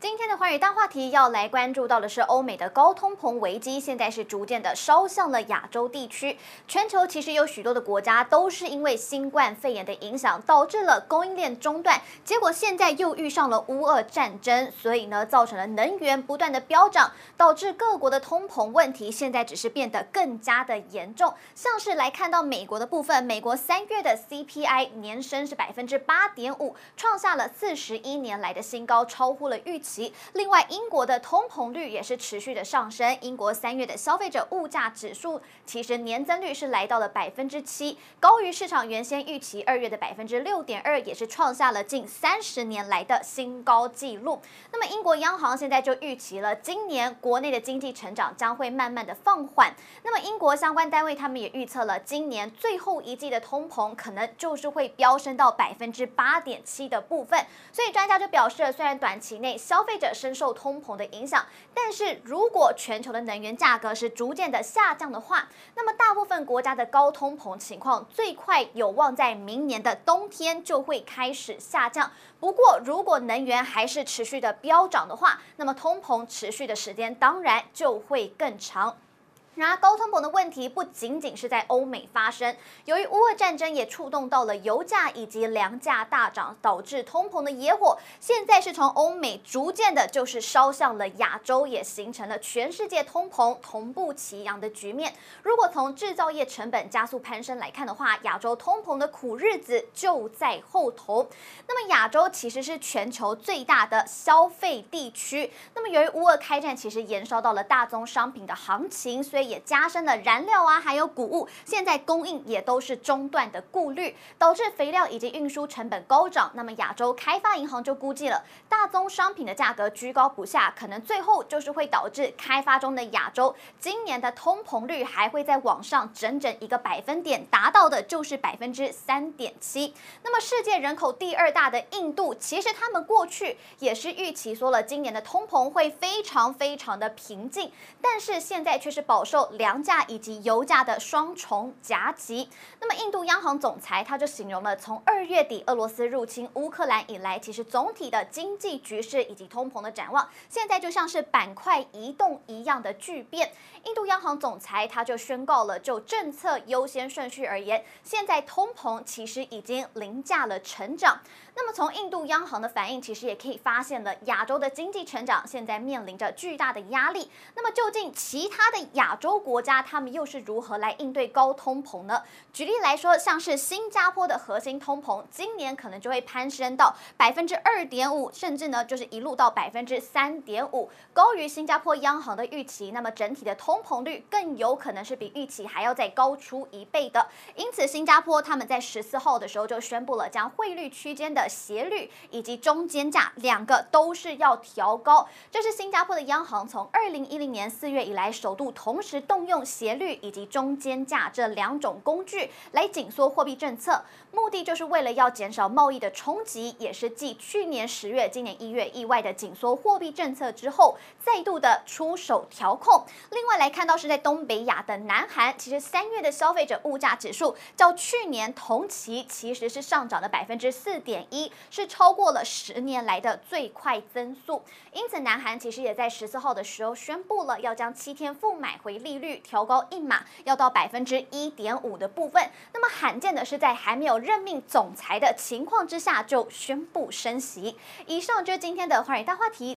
今天的寰宇大话题要来关注到的是欧美的高通膨危机，现在是逐渐的烧向了亚洲地区。全球其实有许多的国家都是因为新冠肺炎的影响，导致了供应链中断，结果现在又遇上了乌俄战争，所以呢，造成了能源不断的飙涨，导致各国的通膨问题现在只是变得更加的严重。像是来看到美国的部分，美国三月的 CPI 年升是百分之八点五，创下了四十一年来的新高，超乎了预期。另外，英国的通膨率也是持续的上升。英国三月的消费者物价指数其实年增率是来到了百分之七，高于市场原先预期二月的百分之六点二，也是创下了近三十年来的新高纪录。那么，英国央行现在就预期了，今年国内的经济成长将会慢慢的放缓。那么，英国相关单位他们也预测了，今年最后一季的通膨可能就是会飙升到百分之八点七的部分。所以，专家就表示，虽然短期内消消费者深受通膨的影响，但是如果全球的能源价格是逐渐的下降的话，那么大部分国家的高通膨情况最快有望在明年的冬天就会开始下降。不过，如果能源还是持续的飙涨的话，那么通膨持续的时间当然就会更长。然而，高通膨的问题不仅仅是在欧美发生，由于乌俄战争也触动到了油价以及粮价大涨，导致通膨的野火，现在是从欧美逐渐的，就是烧向了亚洲，也形成了全世界通膨同步齐扬的局面。如果从制造业成本加速攀升来看的话，亚洲通膨的苦日子就在后头。那么，亚洲其实是全球最大的消费地区。那么，由于乌俄开战，其实延烧到了大宗商品的行情，所以。也加深了燃料啊，还有谷物，现在供应也都是中断的顾虑，导致肥料以及运输成本高涨。那么亚洲开发银行就估计了，大宗商品的价格居高不下，可能最后就是会导致开发中的亚洲今年的通膨率还会再往上整整一个百分点，达到的就是百分之三点七。那么世界人口第二大的印度，其实他们过去也是预期说了，今年的通膨会非常非常的平静，但是现在却是保受。粮价以及油价的双重夹击，那么印度央行总裁他就形容了，从二月底俄罗斯入侵乌克兰以来，其实总体的经济局势以及通膨的展望，现在就像是板块移动一样的巨变。印度央行总裁他就宣告了，就政策优先顺序而言，现在通膨其实已经凌驾了成长。那么从印度央行的反应，其实也可以发现了，亚洲的经济成长现在面临着巨大的压力。那么究竟其他的亚洲国家他们又是如何来应对高通膨呢？举例来说，像是新加坡的核心通膨，今年可能就会攀升到百分之二点五，甚至呢就是一路到百分之三点五，高于新加坡央行的预期。那么整体的通膨率更有可能是比预期还要再高出一倍的。因此，新加坡他们在十四号的时候就宣布了，将汇率区间的斜率以及中间价两个都是要调高。这是新加坡的央行从二零一零年四月以来首度同时。是动用斜率以及中间价这两种工具来紧缩货币政策，目的就是为了要减少贸易的冲击，也是继去年十月、今年一月意外的紧缩货币政策之后，再度的出手调控。另外来看到是在东北亚的南韩，其实三月的消费者物价指数较去年同期其实是上涨了百分之四点一，是超过了十年来的最快增速。因此，南韩其实也在十四号的时候宣布了要将七天复买回利率调高一码，要到百分之一点五的部分。那么罕见的是，在还没有任命总裁的情况之下就宣布升息。以上就是今天的华人大话题。